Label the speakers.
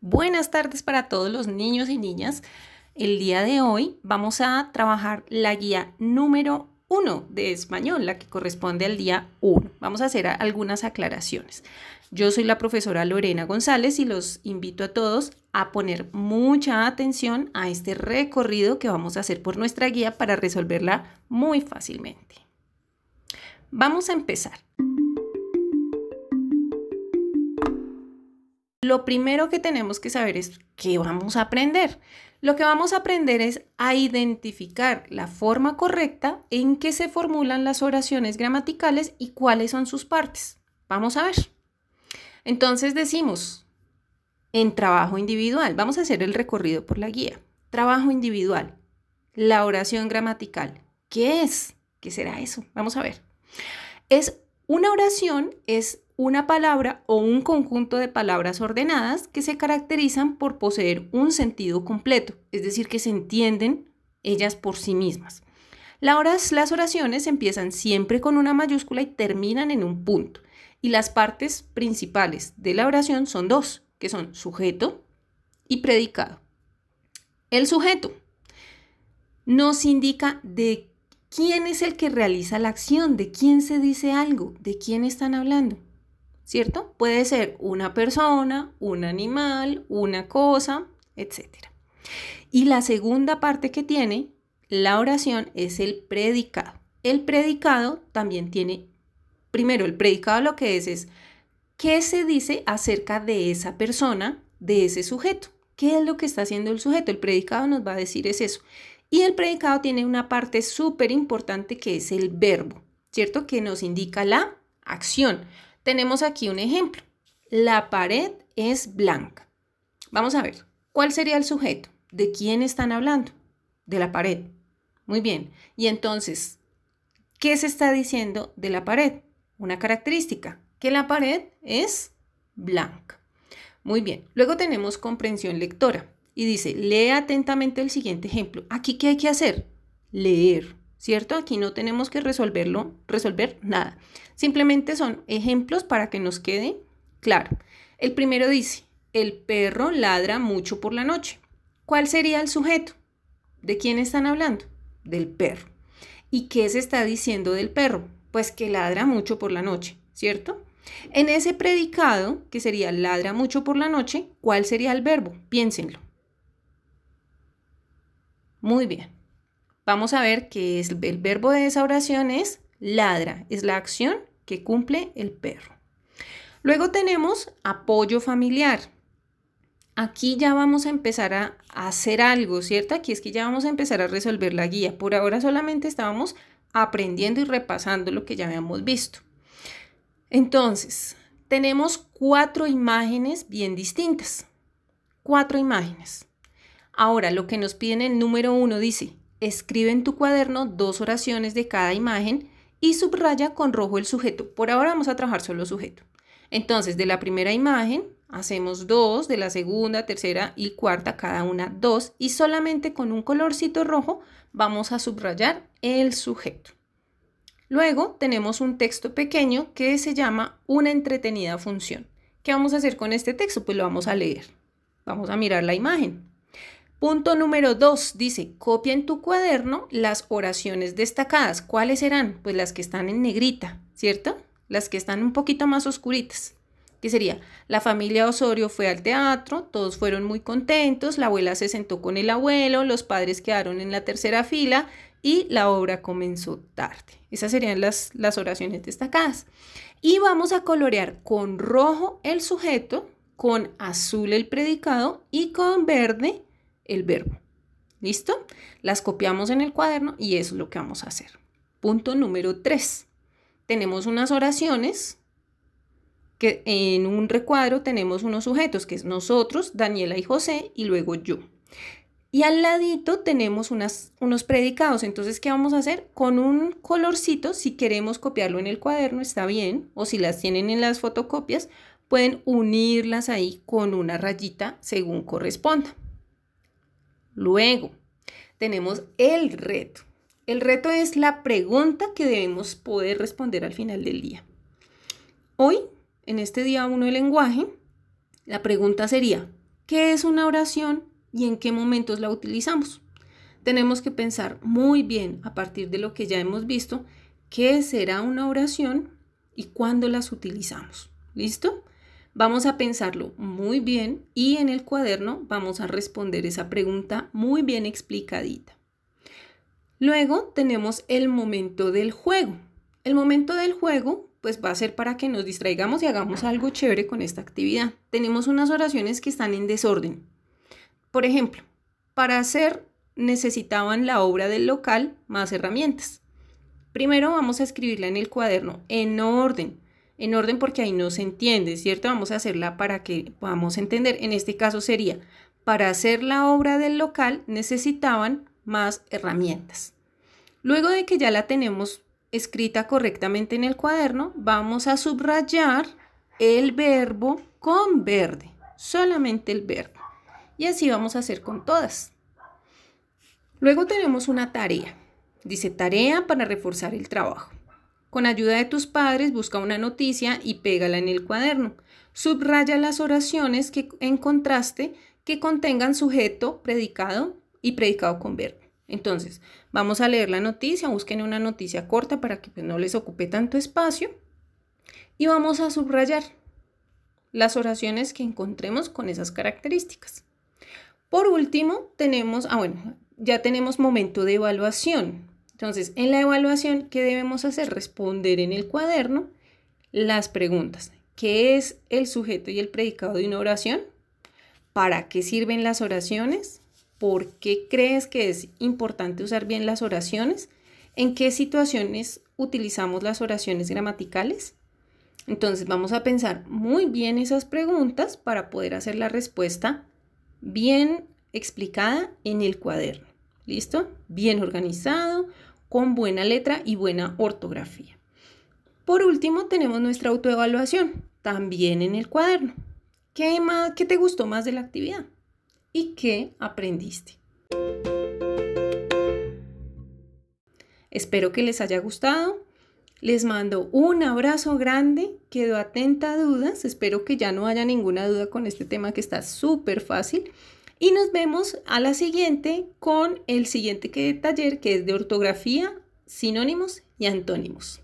Speaker 1: Buenas tardes para todos los niños y niñas. El día de hoy vamos a trabajar la guía número 1 de español, la que corresponde al día 1. Vamos a hacer algunas aclaraciones. Yo soy la profesora Lorena González y los invito a todos a poner mucha atención a este recorrido que vamos a hacer por nuestra guía para resolverla muy fácilmente. Vamos a empezar. Lo primero que tenemos que saber es qué vamos a aprender. Lo que vamos a aprender es a identificar la forma correcta en que se formulan las oraciones gramaticales y cuáles son sus partes. Vamos a ver. Entonces decimos, en trabajo individual, vamos a hacer el recorrido por la guía. Trabajo individual, la oración gramatical. ¿Qué es? ¿Qué será eso? Vamos a ver. Es una oración, es una palabra o un conjunto de palabras ordenadas que se caracterizan por poseer un sentido completo, es decir, que se entienden ellas por sí mismas. Las oraciones empiezan siempre con una mayúscula y terminan en un punto. Y las partes principales de la oración son dos, que son sujeto y predicado. El sujeto nos indica de quién es el que realiza la acción, de quién se dice algo, de quién están hablando. ¿Cierto? Puede ser una persona, un animal, una cosa, etc. Y la segunda parte que tiene la oración es el predicado. El predicado también tiene, primero, el predicado lo que es es qué se dice acerca de esa persona, de ese sujeto. ¿Qué es lo que está haciendo el sujeto? El predicado nos va a decir es eso. Y el predicado tiene una parte súper importante que es el verbo, ¿cierto? Que nos indica la acción. Tenemos aquí un ejemplo. La pared es blanca. Vamos a ver, ¿cuál sería el sujeto? ¿De quién están hablando? De la pared. Muy bien. Y entonces, ¿qué se está diciendo de la pared? Una característica, que la pared es blanca. Muy bien. Luego tenemos comprensión lectora y dice, lee atentamente el siguiente ejemplo. Aquí, ¿qué hay que hacer? Leer. ¿Cierto? Aquí no tenemos que resolverlo, resolver nada. Simplemente son ejemplos para que nos quede claro. El primero dice, el perro ladra mucho por la noche. ¿Cuál sería el sujeto? ¿De quién están hablando? Del perro. ¿Y qué se está diciendo del perro? Pues que ladra mucho por la noche, ¿cierto? En ese predicado, que sería ladra mucho por la noche, ¿cuál sería el verbo? Piénsenlo. Muy bien. Vamos a ver que es, el verbo de esa oración es ladra, es la acción que cumple el perro. Luego tenemos apoyo familiar. Aquí ya vamos a empezar a hacer algo, ¿cierto? Aquí es que ya vamos a empezar a resolver la guía. Por ahora solamente estábamos aprendiendo y repasando lo que ya habíamos visto. Entonces, tenemos cuatro imágenes bien distintas. Cuatro imágenes. Ahora, lo que nos piden el número uno dice, Escribe en tu cuaderno dos oraciones de cada imagen y subraya con rojo el sujeto. Por ahora vamos a trabajar solo sujeto. Entonces, de la primera imagen hacemos dos, de la segunda, tercera y cuarta, cada una dos, y solamente con un colorcito rojo vamos a subrayar el sujeto. Luego tenemos un texto pequeño que se llama una entretenida función. ¿Qué vamos a hacer con este texto? Pues lo vamos a leer. Vamos a mirar la imagen. Punto número dos, dice, copia en tu cuaderno las oraciones destacadas. ¿Cuáles serán? Pues las que están en negrita, ¿cierto? Las que están un poquito más oscuritas. ¿Qué sería? La familia Osorio fue al teatro, todos fueron muy contentos, la abuela se sentó con el abuelo, los padres quedaron en la tercera fila y la obra comenzó tarde. Esas serían las, las oraciones destacadas. Y vamos a colorear con rojo el sujeto, con azul el predicado y con verde el verbo. ¿Listo? Las copiamos en el cuaderno y eso es lo que vamos a hacer. Punto número 3. Tenemos unas oraciones que en un recuadro tenemos unos sujetos, que es nosotros, Daniela y José, y luego yo. Y al ladito tenemos unos predicados. Entonces, ¿qué vamos a hacer? Con un colorcito, si queremos copiarlo en el cuaderno, está bien. O si las tienen en las fotocopias, pueden unirlas ahí con una rayita según corresponda. Luego, tenemos el reto. El reto es la pregunta que debemos poder responder al final del día. Hoy, en este día 1 del lenguaje, la pregunta sería, qué es una oración y en qué momentos la utilizamos. Tenemos que pensar muy bien a partir de lo que ya hemos visto, qué será una oración y cuándo las utilizamos. ¿Listo? Vamos a pensarlo muy bien y en el cuaderno vamos a responder esa pregunta muy bien explicadita. Luego tenemos el momento del juego. El momento del juego pues va a ser para que nos distraigamos y hagamos algo chévere con esta actividad. Tenemos unas oraciones que están en desorden. Por ejemplo, para hacer necesitaban la obra del local más herramientas. Primero vamos a escribirla en el cuaderno en orden, en orden porque ahí no se entiende, ¿cierto? Vamos a hacerla para que podamos entender. En este caso sería, para hacer la obra del local necesitaban más herramientas. Luego de que ya la tenemos escrita correctamente en el cuaderno, vamos a subrayar el verbo con verde, solamente el verbo. Y así vamos a hacer con todas. Luego tenemos una tarea. Dice tarea para reforzar el trabajo. Con ayuda de tus padres, busca una noticia y pégala en el cuaderno. Subraya las oraciones que encontraste que contengan sujeto, predicado y predicado con verbo. Entonces, vamos a leer la noticia, busquen una noticia corta para que pues, no les ocupe tanto espacio y vamos a subrayar las oraciones que encontremos con esas características. Por último, tenemos, ah bueno, ya tenemos momento de evaluación. Entonces, en la evaluación, ¿qué debemos hacer? Responder en el cuaderno las preguntas. ¿Qué es el sujeto y el predicado de una oración? ¿Para qué sirven las oraciones? ¿Por qué crees que es importante usar bien las oraciones? ¿En qué situaciones utilizamos las oraciones gramaticales? Entonces vamos a pensar muy bien esas preguntas para poder hacer la respuesta bien explicada en el cuaderno. ¿Listo? Bien organizado, con buena letra y buena ortografía. Por último, tenemos nuestra autoevaluación, también en el cuaderno. ¿Qué, más, ¿Qué te gustó más de la actividad? ¿Y qué aprendiste? Espero que les haya gustado. Les mando un abrazo grande. Quedo atenta a dudas. Espero que ya no haya ninguna duda con este tema que está súper fácil. Y nos vemos a la siguiente con el siguiente taller que es de ortografía, sinónimos y antónimos.